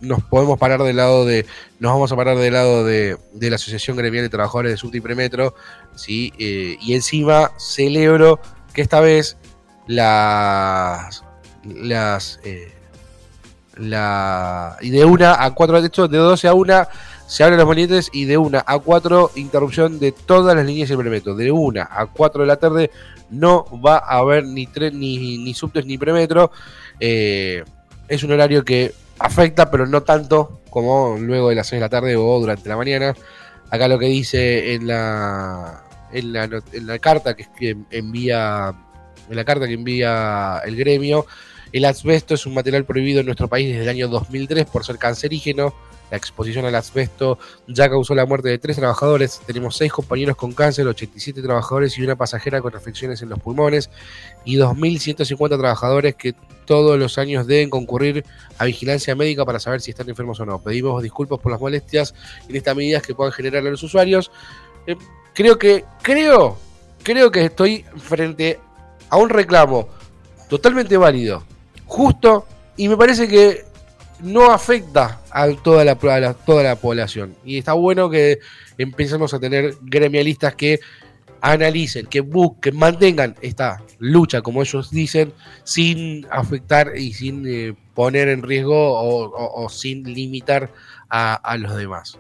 nos podemos parar del lado de nos vamos a parar del lado de, de la Asociación Gremial de Trabajadores de Subte y Premetro, sí, Eh, y encima celebro que esta vez las las eh, la y de una a cuatro de hecho de 12 a una se abren los molinetes y de una a cuatro interrupción de todas las líneas del premetro. De una a 4 de la tarde no va a haber ni tren ni, ni subtes ni premetro. Eh, es un horario que afecta pero no tanto como luego de las 6 de la tarde o durante la mañana. Acá lo que dice en la en la, en la carta que envía en la carta que envía el gremio, el asbesto es un material prohibido en nuestro país desde el año 2003 por ser cancerígeno. La exposición al asbesto ya causó la muerte de tres trabajadores. Tenemos seis compañeros con cáncer, 87 trabajadores y una pasajera con afecciones en los pulmones y 2.150 trabajadores que todos los años deben concurrir a vigilancia médica para saber si están enfermos o no. Pedimos disculpas por las molestias en estas medidas que puedan generar a los usuarios. Eh, creo que, creo, creo que estoy frente a un reclamo totalmente válido, justo, y me parece que no afecta a toda la, a la- toda la población. Y está bueno que empecemos a tener gremialistas que analicen, que busquen, mantengan esta lucha, como ellos dicen, sin afectar y sin eh, poner en riesgo o, o- o sin limitar a, a los demás.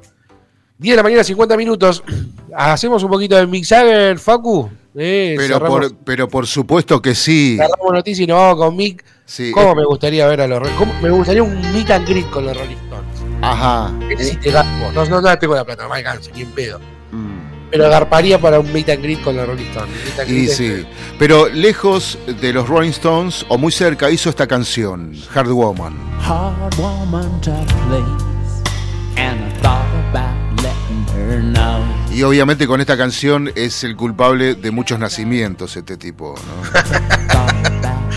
10 de la mañana, 50 minutos. *clears throat* Hacemos un poquito de Mick Jagger, Facu. Eh, Pero cerramos, por, pero por supuesto que sí. cerramos noticias y nos vamos con Mick. Sí. ¿Cómo me gustaría ver a los cómo- Me gustaría un meet and greet con los Rolling Stones. Ajá. Te garpo. No, no, no tengo la plata, no me alcanza, ni en pedo. Mm. Pero garparía para un meet and greet con los Rolling Stones. Y sí. Pero lejos de los Rolling Stones, o muy cerca, hizo esta canción, Hard Woman. hard woman to please, and I thought about letting her know. Y obviamente con esta canción es el culpable de muchos nacimientos este tipo, ¿no? *laughs*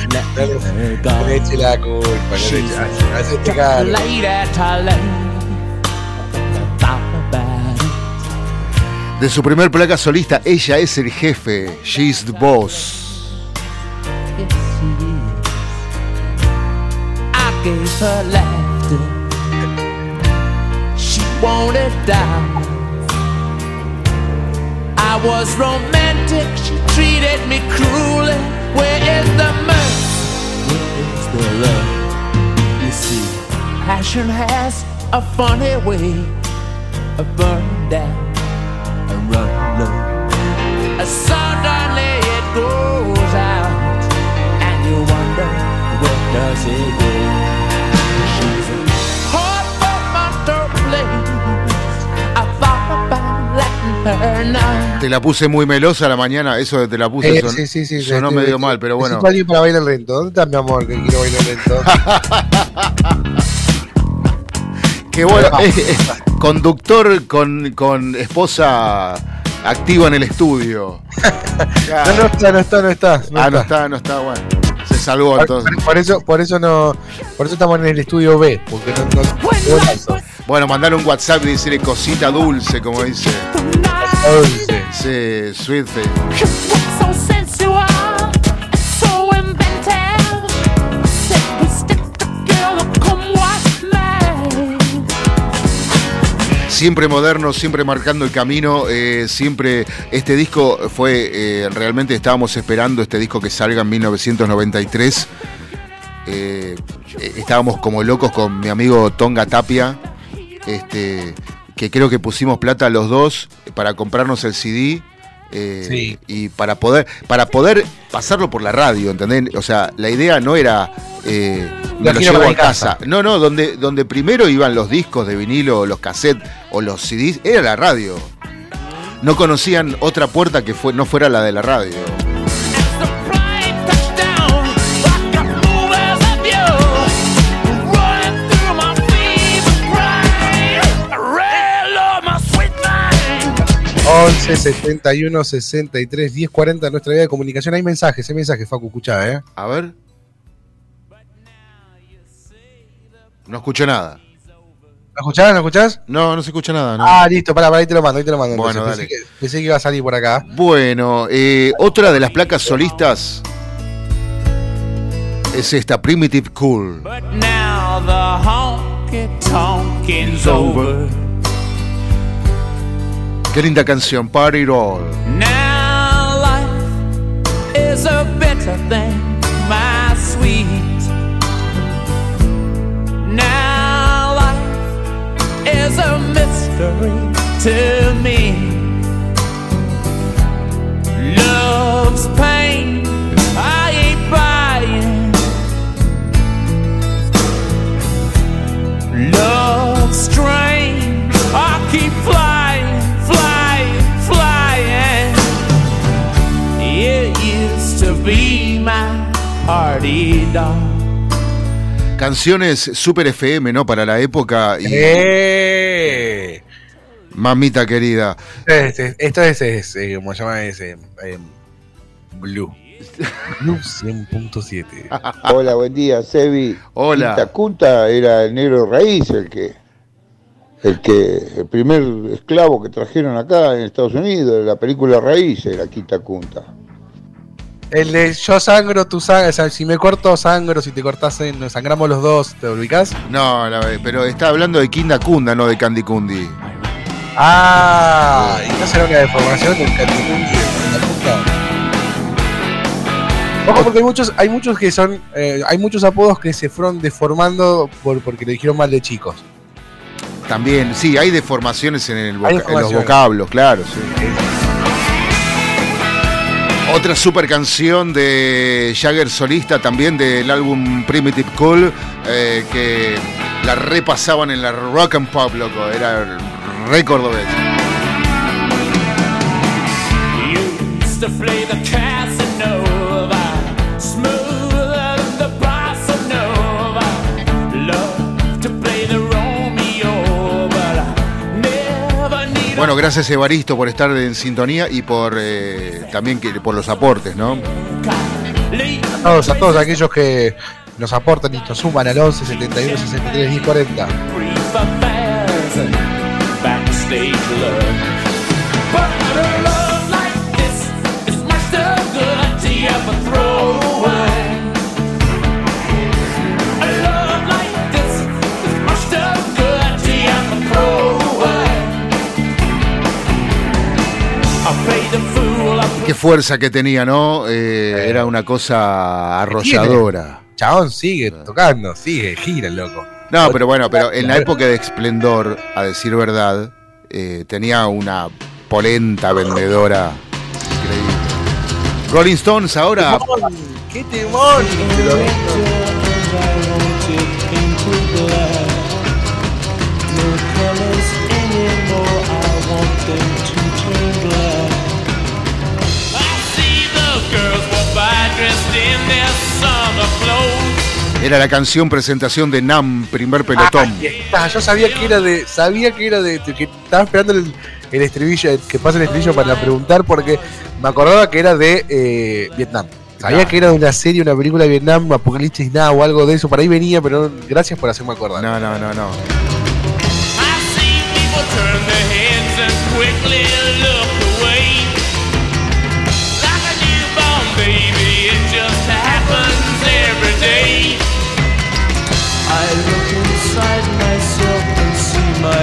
No eche la culpa, no le eche- hace- hace este it. De su primer placa solista, ella es el jefe, she's the boss. Yes, she is. I gave her laughter. She wanted down. I was romantic. She treated me cruelly. Where is the mercy? Where is the love? You see, passion has a funny way of burning down and running low. Suddenly it goes out, and you wonder where does it go? Te la puse muy melosa a la mañana, eso de te la puse Eh, son- sí, sí, sí, sonó medio mal, pero bueno. Alguien para bailar lento. ¿Dónde está mi amor que quiero bailar lento? *laughs* Que bueno, eh, eh, conductor con, con esposa activa en el estudio. *laughs* No, no está, no está, no está. no ah, no está. está, no está, bueno. Se salvó Por, entonces. por- por eso, por eso no, por eso estamos en el estudio B, porque no, no. Bueno, mandale un WhatsApp y decirle cosita dulce, como dice. Dulce. Sí, sweet. Siempre moderno, siempre marcando el camino. eh, siempre este disco fue, eh, realmente estábamos esperando este disco que salga en 1993. Eh, eh, estábamos como locos con mi amigo Tonga Tapia, este, que creo que pusimos plata los dos para comprarnos el CD. eh, Sí. y para poder para poder pasarlo por la radio, ¿entendés? O sea, la idea no era eh, me Lo llevo a casa. No, no, donde, donde primero iban los discos de vinilo, los cassettes o los CDs, era la radio. No conocían otra puerta que fue, no fuera la de la radio. 11 71 63 10 40 nuestra vía de comunicación. Hay mensajes, hay mensajes, Facu, escuchá, ¿eh? A ver. No escucho nada. ¿Lo escuchás? ¿Lo escuchás? No, no se escucha nada. no. Ah, listo, pará, pará, ahí te lo mando, ahí te lo mando. Bueno, entonces. dale. pensé, que, pensé que iba a salir por acá. Bueno, eh, otra de las placas solistas es esta Primitive Cool. But now the honky over. Qué linda canción, Party Roll. Now is a better thing, my sweet. Now is a mystery to me. Love's pain, I ain't buying. Love's strain, I keep flying. Canciones super FM, ¿no? Para la época. Y, ¡Eh! Mamita querida. Este- esto es, es, eh, ¿cómo se llama ese? Eh, Blue. Blue 100.7. *laughs* Hola, buen día, Sebi. Hola. Quinta Cunta era el negro raíz, el que, el que, el primer esclavo que trajeron acá en Estados Unidos, la película Raíz era Quinta Cunta. El de yo sangro, tú sangras. O sea, si me corto, sangro. Si te cortas, eh, nos sangramos los dos. ¿Te ubicás? No, la- pero está hablando de Kinda Kunda, no de Candy Kundi. Ah, y no será una deformación del la punta. Ojo, porque hay muchos, hay muchos que son, eh, hay muchos apodos que se fueron deformando por, porque le dijeron mal de chicos. También, sí, hay deformaciones en, el voca- Hay en los vocablos, claro, sí. Otra super canción de Jagger solista, también del álbum Primitive Cool, eh, que la repasaban en la rock and pop, loco, era re cordobés. Bueno, gracias Evaristo por estar en sintonía y por eh, también que, por los aportes, ¿no? A todos, a todos aquellos que nos aportan y nos suman al 11 71 63 10 40. Fuerza que tenía, ¿no? Eh, era una cosa arrolladora. Chabón sigue tocando, sigue, gira loco. No, pero bueno, pero en la época de esplendor, a decir verdad, eh, tenía una polenta vendedora increíble. Rolling Stones ahora, ¡Qué! I era la canción presentación de Nam, primer pelotón. Está, yo sabía que era de. Sabía que era de. que estaba esperando el, el estribillo, que pase el estribillo para preguntar, porque me acordaba que era de eh, Vietnam. Sabía que era de una serie, una película de Vietnam, Apocalipsis Now o algo de eso, por ahí venía, pero gracias por hacerme acordar. No, no, no, no.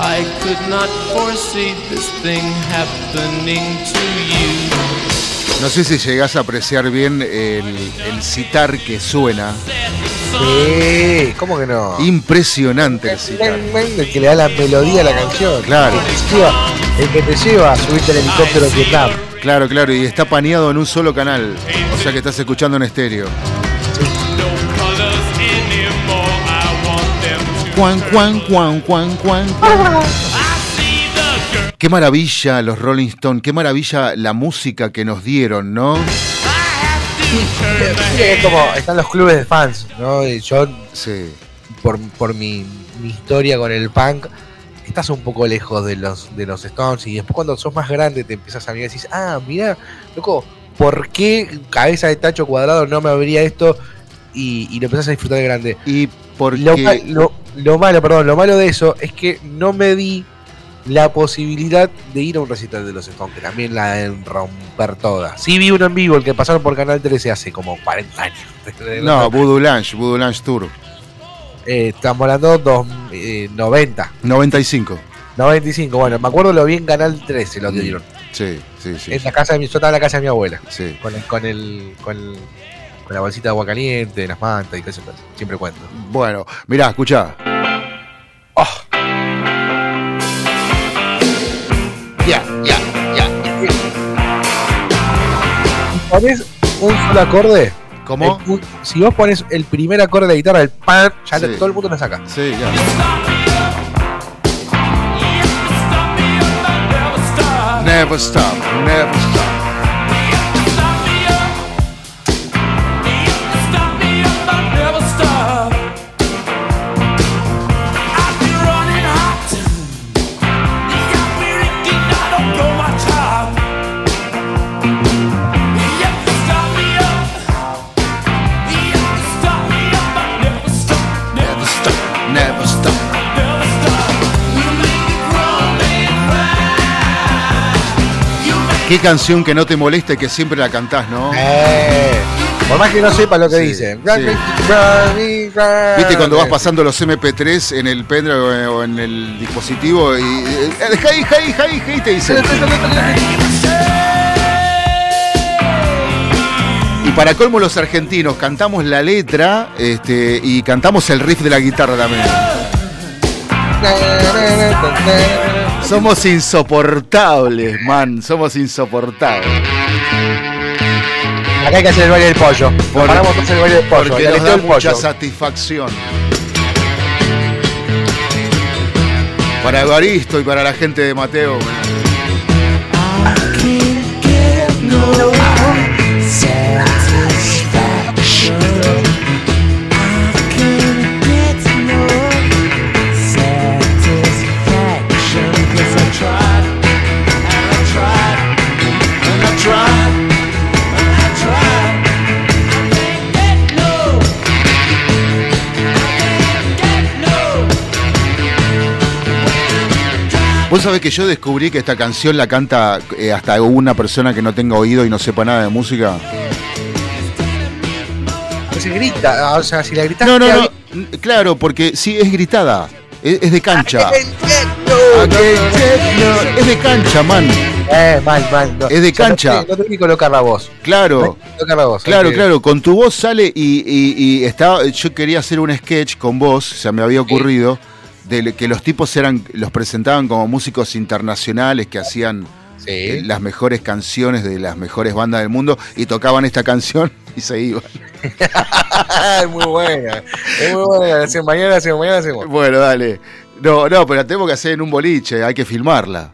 I could not foresee this thing happening to you. No sé si llegás a apreciar bien el, el citar que suena. Sí, ¿cómo que no? Impresionante el citar. El que le da la melodía a la canción. Claro. El que te lleva, el que te lleva a subirte al helicóptero en Vietnam. Claro, claro, y está paneado en un solo canal. O sea que estás escuchando en estéreo. Juan. I see the girl. Qué maravilla los Rolling Stones, qué maravilla la música que nos dieron, ¿no? Sí, es como están los clubes de fans, ¿no? Y yo, Sí. por, por mi, mi historia con el punk, estás un poco lejos de los, de los Stones y después cuando sos más grande te empiezas a mirar y decís, ah, mira, loco, ¿por qué cabeza de tacho cuadrado no me abría esto? Y, y lo empezás a disfrutar de grande. Y porque... Lo- lo malo, perdón, lo malo de eso es que no me di la posibilidad de ir a un recital de los Stones, que también la deben romper toda. Sí vi uno en vivo, el que pasaron por Canal 13 hace como 40 años. *laughs* No, Voodoo Lounge, Voodoo Lounge Tour. Eh, estamos hablando dos, eh, 90, 95. 95. Bueno, me acuerdo lo vi en Canal 13, lo dieron. Sí, sí, sí. En la casa de mi, yo estaba en la casa de mi abuela. sí. Con el, con el, con el, Con la bolsita de agua caliente, las mantas y cosas así. Siempre cuento. Bueno, mirá, escuchá. Ya, ya, ya. Pones un solo acorde. ¿Cómo? el- si vos pones el primer acorde de la guitarra, el pan, ya Sí. todo el mundo lo saca. Sí, ya. Never stop, never stop. Qué canción que no te moleste que siempre la cantás, ¿no? Eh, por más que no sepa lo que Sí, dice. sí. Viste cuando vas pasando los MP3 en el pendrive o en el dispositivo y. eh, Hey, hey, hey, hey, te dicen. Y para colmo los argentinos cantamos la letra este, y cantamos el riff de la guitarra también. Somos insoportables, man. Somos insoportables. Acá hay que hacer el baile del pollo. Por- Paramos todos el baile del pollo. Porque nos da mucha pollo. satisfacción. Para Evaristo y para la gente de Mateo. Vos sabés que yo descubrí que esta canción la canta eh, hasta una persona que no tenga oído y no sepa nada de música. No se grita. ah, O sea, si la gritas. No, no, no. Claro, porque sí, es gritada. Es, es de cancha. Es de cancha, man. Eh, mal, mal. no. Es de O sea, no cancha. tenés- No tenés que colocar la voz. No Claro. tenés que colocar la voz. hay Claro, que- claro, con tu voz sale y, y- y estaba, yo quería hacer un sketch con vos, se me había ocurrido, de que los tipos eran, los presentaban como músicos internacionales que hacían eh, Sí. las mejores canciones de las mejores bandas del mundo y tocaban esta canción *laughs* y se iban. *laughs* es muy buena. Es muy buena. Hacemos mañana, hacemos mañana, hacemos. Bueno, dale. No, no, pero la tenemos que hacer en un boliche, hay que filmarla.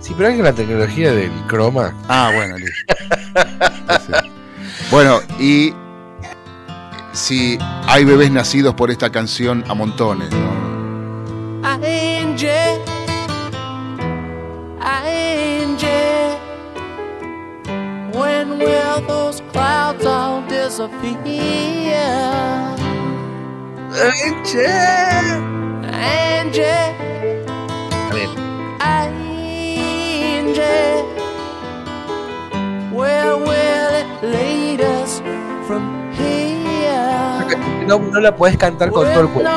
Sí, pero hay que la tecnología del croma. Ah, bueno, listo. *laughs* Bueno, y si hay bebés nacidos por esta canción a montones, ¿no? Angel, Angel, when will those clouds all disappear? Where will it lead us from? No, no la podés cantar con todo el cuerpo.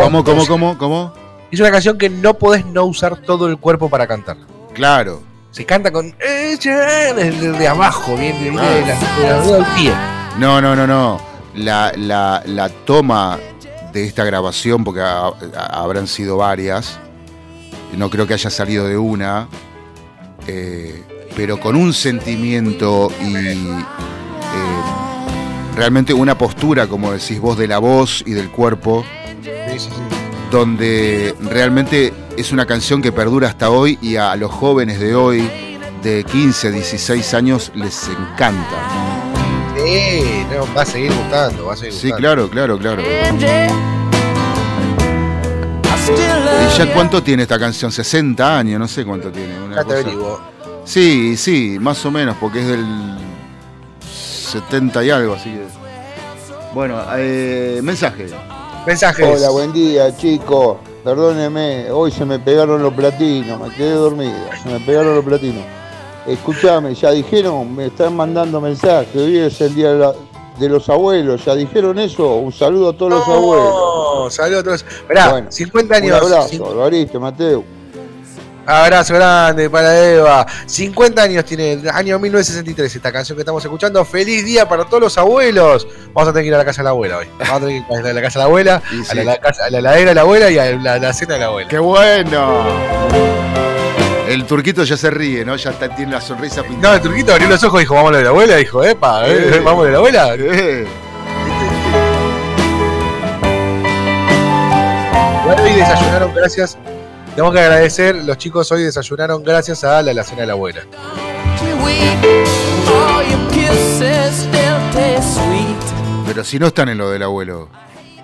¿Cómo, cómo, cómo, cómo? Es una canción que no podés no usar todo el cuerpo para cantar. Claro. Se canta con desde de abajo, bien de, de, Ah. la- de la- del pie. No, no, no, no. La, la, la toma de esta grabación, porque ha- ha- habrán sido varias, no creo que haya salido de una, eh, pero con un sentimiento y eh, realmente una postura, como decís vos, de la voz y del cuerpo, Sí, sí, sí. donde realmente es una canción que perdura hasta hoy y a los jóvenes de hoy, de 15, 16 años, les encanta. Sí, no, va a seguir gustando, va a seguir Sí, gustando. claro, claro, claro. Love ¿Y ya cuánto tiene esta canción? 60 años, no sé cuánto tiene. Una Ya te cosa- averiguo. Sí, sí, más o menos, porque es del 70 y algo, así que. Bueno, eh, mensaje. Mensajes. Hola, buen día, chicos. Perdóneme, hoy se me pegaron los platinos, me quedé dormido. Se me pegaron los platinos. Escuchame, ya dijeron, me están mandando mensajes. Hoy es el día de, la- de los abuelos. ¿Ya dijeron eso? Un saludo a todos los abuelos. No, saludos a todos. Esperá, Bueno, 50 Un años. abrazo, cin- Alvarito, Mateo. Abrazo grande para Eva. 50 años tiene, el año 1963, esta canción que estamos escuchando. Feliz día para todos los abuelos. Vamos a tener que ir a la casa de la abuela hoy. Vamos a tener que ir a la casa de la abuela, *laughs* Y a, la, la casa- a la heladera de la abuela y a la, la cena de la abuela. ¡Qué bueno! El turquito ya se ríe, ¿no? Ya está- tiene la sonrisa No, pintada. el turquito abrió los ojos y dijo, vamos a la abuela. Dijo, epa, eh, Eh. *laughs* vamos a la abuela. Eh, Bueno, hoy desayunaron gracias. Tenemos que agradecer, los chicos hoy desayunaron gracias a la, la cena de la abuela. Pero si no están en lo del abuelo.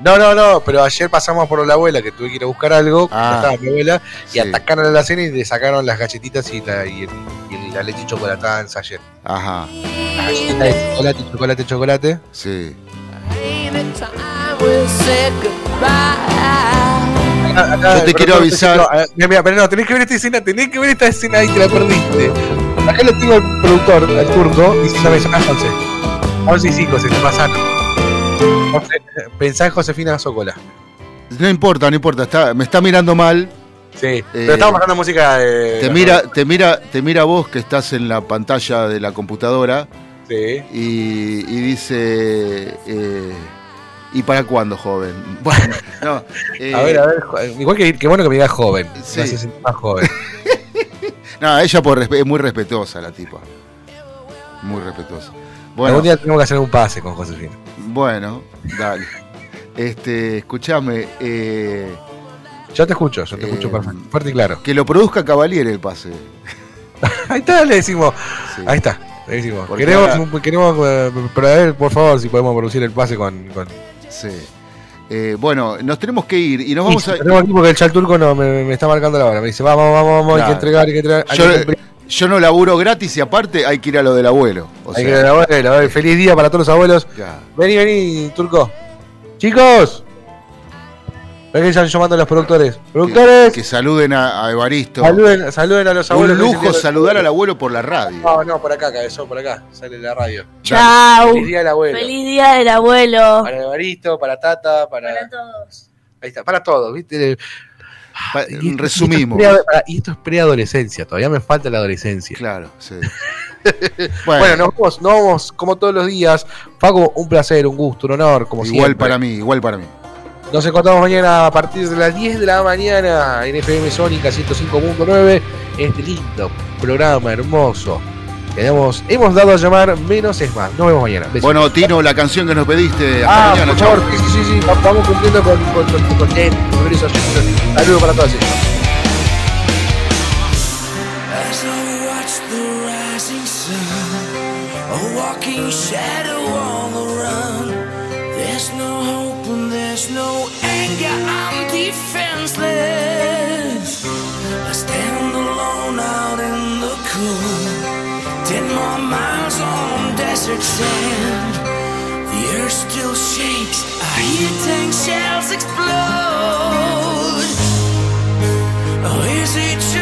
No, no, no, pero ayer pasamos por la abuela que tuve que ir a buscar algo, Ah. estaba mi abuela, y Sí. atacaron a la cena y le sacaron las galletitas y la, y el- y la leche chocolatada en ayer. Ajá, Galletita de chocolate, chocolate, chocolate. sí. Acá- acá Yo te quiero avisar- no, ah, mira, mira, pero no, tenés que ver esta escena, tenés que ver esta escena ahí, te la perdiste. Acá lo tengo el productor, el turco, diciéndome, son las 11. 11 y 5, se te pasaron. Pensá en Josefina Socola. No importa, no importa. Está, me está mirando mal. Sí, pero estamos pasando música de. Te mira, te mira, te mira vos que estás en la pantalla de la computadora Sí. y, y dice. eh, ¿Y para cuándo, joven? *laughs* Bueno, no. eh, A ver, a ver, igual que, que bueno que me digas joven. Sí. Sentir más joven. *laughs* No, ella por es muy respetuosa la tipa. Muy respetuosa. Bueno, Algún día tenemos que hacer un pase con Josefina. bueno, dale. Este, escúchame, eh, Yo te escucho, yo te Eh, escucho perfecto. Fuerte y claro. que lo produzca Cavalier el pase. *laughs* Ahí está, le decimos. Sí. Ahí está, le decimos. Porque Queremos, ahora- queremos eh, pero a ver, por favor, si podemos producir el pase con. con... Sí. Eh, bueno, nos tenemos que ir y nos vamos a. Tenemos aquí porque el chat turco no, me, me está marcando la hora. Me dice, vamos, vamos, vamos, hay que entregar, hay que entregar. Hay Yo, que cumplir. yo no laburo gratis y aparte hay que ir a lo del abuelo. O Hay sea, que la abuela, a ver, feliz día para todos los abuelos. Vení, vení, turco. Chicos. Ven que están llamando a los productores. Productores, Que, que saluden a, a Evaristo. saluden, saluden a los abuelos. Un lujo saludar al abuelo por la radio. No, no, por acá, cabezón, por acá. Sale la radio. Chau. Feliz día del abuelo. Feliz día del abuelo. Para Evaristo, para Tata, para. Para todos. Ahí está, para todos, ¿viste? Pa- Y esto- resumimos. Y esto, es pre- y esto es preadolescencia, todavía me falta la adolescencia. Claro, sí. *laughs* Bueno, nos vamos, nos vamos como todos los días. Faco, un placer, un gusto, un honor, como igual siempre. para mí, igual para mí. Nos encontramos mañana a partir de las 10 de la mañana en FM Sónica 105.9 en este lindo programa hermoso. hemos, hemos dado a llamar Menos es más. Nos vemos mañana. Besos. Bueno, Tino, la canción que nos pediste. Hasta ah, mañana, por favor, sí, sí, sí, sí, va- vamos cumpliendo con, con, con, con, con oyentes. Saludos para todos ellos. As I watch the rising sun, a walking shadow on desert sand. The earth still shakes. I hear tank shells explode. Or is it just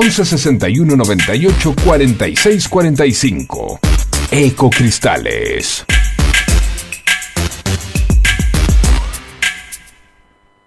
11 61 98 46 45. Ecocristales.